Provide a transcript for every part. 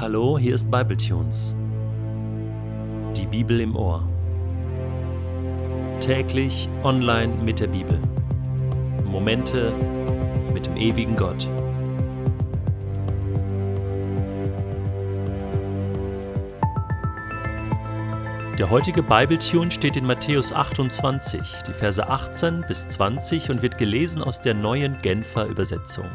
Hallo, hier ist Bibletunes. Die Bibel im Ohr. Täglich online mit der Bibel. Momente mit dem ewigen Gott. Der heutige Bibletune steht in Matthäus 28, die Verse 18 bis 20 und wird gelesen aus der neuen Genfer Übersetzung.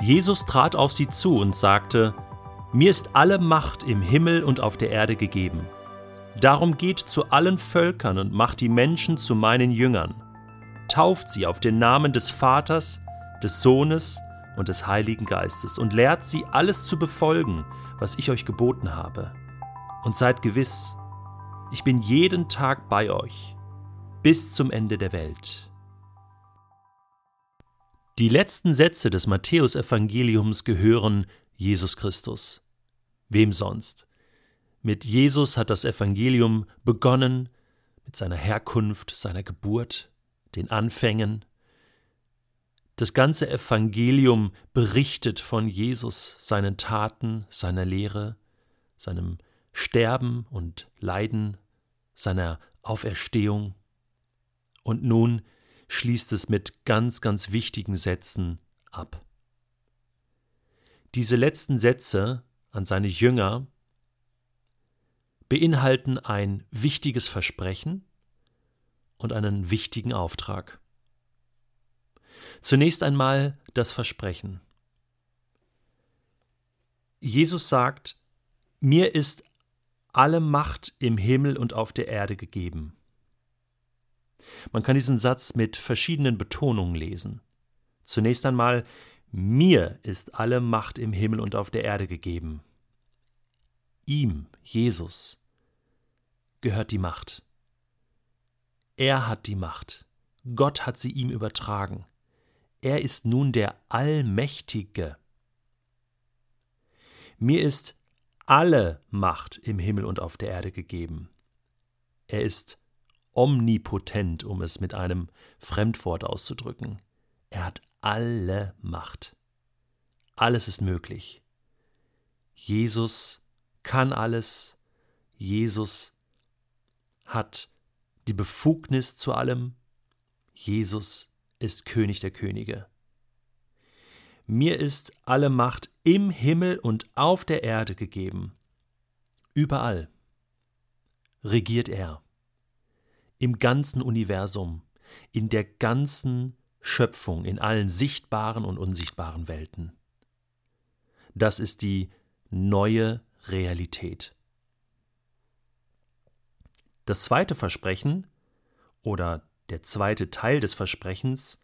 Jesus trat auf sie zu und sagte, Mir ist alle Macht im Himmel und auf der Erde gegeben. Darum geht zu allen Völkern und macht die Menschen zu meinen Jüngern. Tauft sie auf den Namen des Vaters, des Sohnes und des Heiligen Geistes und lehrt sie alles zu befolgen, was ich euch geboten habe. Und seid gewiss, ich bin jeden Tag bei euch, bis zum Ende der Welt. Die letzten Sätze des Matthäusevangeliums gehören Jesus Christus. Wem sonst? Mit Jesus hat das Evangelium begonnen, mit seiner Herkunft, seiner Geburt, den Anfängen. Das ganze Evangelium berichtet von Jesus, seinen Taten, seiner Lehre, seinem Sterben und Leiden, seiner Auferstehung. Und nun schließt es mit ganz, ganz wichtigen Sätzen ab. Diese letzten Sätze an seine Jünger beinhalten ein wichtiges Versprechen und einen wichtigen Auftrag. Zunächst einmal das Versprechen. Jesus sagt, mir ist alle Macht im Himmel und auf der Erde gegeben. Man kann diesen Satz mit verschiedenen Betonungen lesen. Zunächst einmal, mir ist alle Macht im Himmel und auf der Erde gegeben. Ihm, Jesus, gehört die Macht. Er hat die Macht. Gott hat sie ihm übertragen. Er ist nun der Allmächtige. Mir ist alle Macht im Himmel und auf der Erde gegeben. Er ist omnipotent, um es mit einem Fremdwort auszudrücken. Er hat alle Macht. Alles ist möglich. Jesus kann alles. Jesus hat die Befugnis zu allem. Jesus ist König der Könige. Mir ist alle Macht im Himmel und auf der Erde gegeben. Überall regiert er im ganzen Universum, in der ganzen Schöpfung, in allen sichtbaren und unsichtbaren Welten. Das ist die neue Realität. Das zweite Versprechen oder der zweite Teil des Versprechens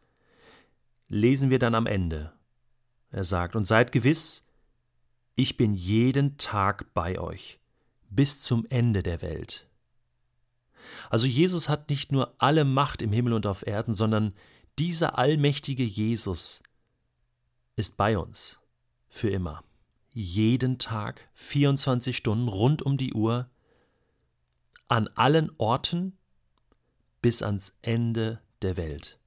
lesen wir dann am Ende. Er sagt, und seid gewiss, ich bin jeden Tag bei euch bis zum Ende der Welt. Also Jesus hat nicht nur alle Macht im Himmel und auf Erden, sondern dieser allmächtige Jesus ist bei uns für immer. Jeden Tag, 24 Stunden, rund um die Uhr, an allen Orten bis ans Ende der Welt.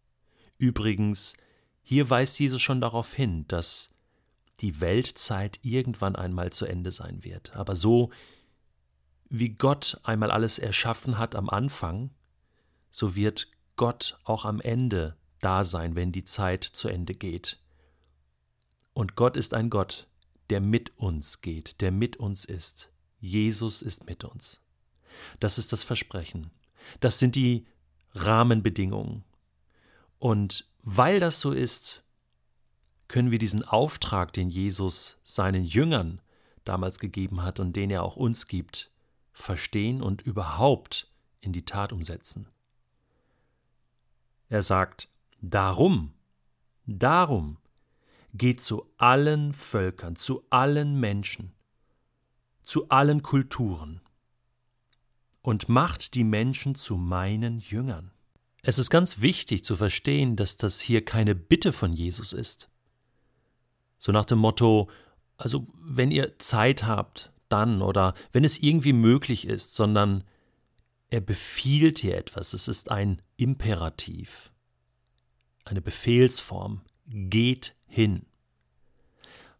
Übrigens, hier weist Jesus schon darauf hin, dass die Weltzeit irgendwann einmal zu Ende sein wird. Aber so wie Gott einmal alles erschaffen hat am Anfang, so wird Gott auch am Ende da sein, wenn die Zeit zu Ende geht. Und Gott ist ein Gott, der mit uns geht, der mit uns ist. Jesus ist mit uns. Das ist das Versprechen. Das sind die Rahmenbedingungen. Und weil das so ist, können wir diesen Auftrag, den Jesus seinen Jüngern damals gegeben hat und den er auch uns gibt, verstehen und überhaupt in die Tat umsetzen. Er sagt, darum, darum geht zu allen Völkern, zu allen Menschen, zu allen Kulturen und macht die Menschen zu meinen Jüngern. Es ist ganz wichtig zu verstehen, dass das hier keine Bitte von Jesus ist. So nach dem Motto, also wenn ihr Zeit habt, dann oder wenn es irgendwie möglich ist, sondern er befiehlt dir etwas. Es ist ein Imperativ, eine Befehlsform. Geht hin.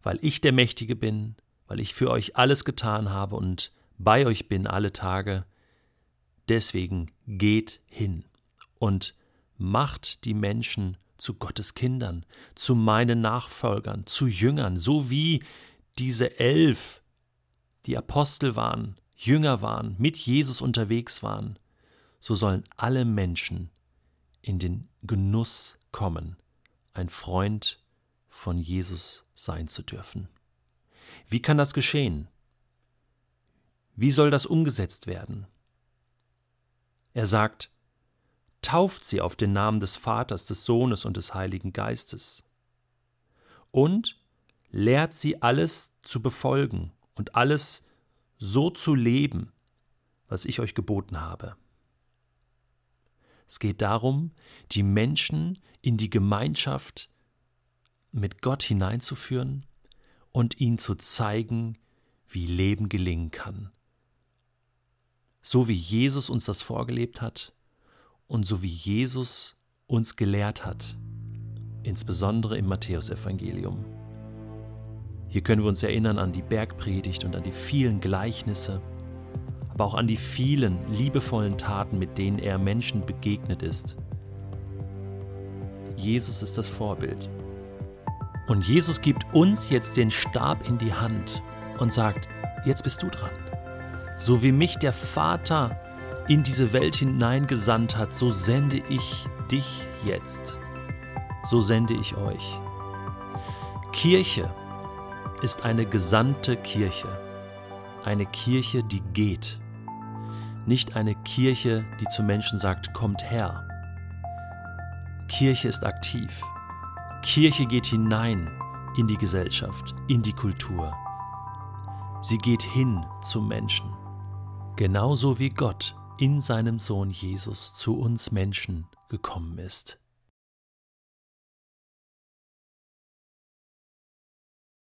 weil ich der Mächtige bin, weil ich für euch alles getan habe und bei euch bin alle Tage. Deswegen geht hin und macht die Menschen zu Gottes Kindern, zu meinen Nachfolgern, zu Jüngern, so wie diese elf, die Apostel waren, Jünger waren, mit Jesus unterwegs waren, so sollen alle Menschen in den Genuss kommen, ein Freund von Jesus sein zu dürfen. Wie kann das geschehen? Wie soll das umgesetzt werden? Er sagt, tauft sie auf den Namen des Vaters, des Sohnes und des Heiligen Geistes. Und lehrt sie alles zu befolgen und alles so zu leben, was ich euch geboten habe. Es geht darum, die Menschen in die Gemeinschaft mit Gott hineinzuführen und ihnen zu zeigen, wie Leben gelingen kann. So wie Jesus uns das vorgelebt hat und so wie Jesus uns gelehrt hat, insbesondere im Matthäusevangelium. Hier können wir uns erinnern an die Bergpredigt und an die vielen Gleichnisse, aber auch an die vielen liebevollen Taten, mit denen er Menschen begegnet ist. Jesus ist das Vorbild. Und Jesus gibt uns jetzt den Stab in die Hand und sagt, jetzt bist du dran. So wie mich der Vater in diese Welt hineingesandt hat, so sende ich dich jetzt. So sende ich euch. Kirche ist eine gesandte Kirche. Eine Kirche, die geht. Nicht eine Kirche, die zu Menschen sagt, kommt her. Kirche ist aktiv. Kirche geht hinein in die Gesellschaft, in die Kultur. Sie geht hin zum Menschen. Genauso wie Gott in seinem Sohn Jesus zu uns Menschen gekommen ist.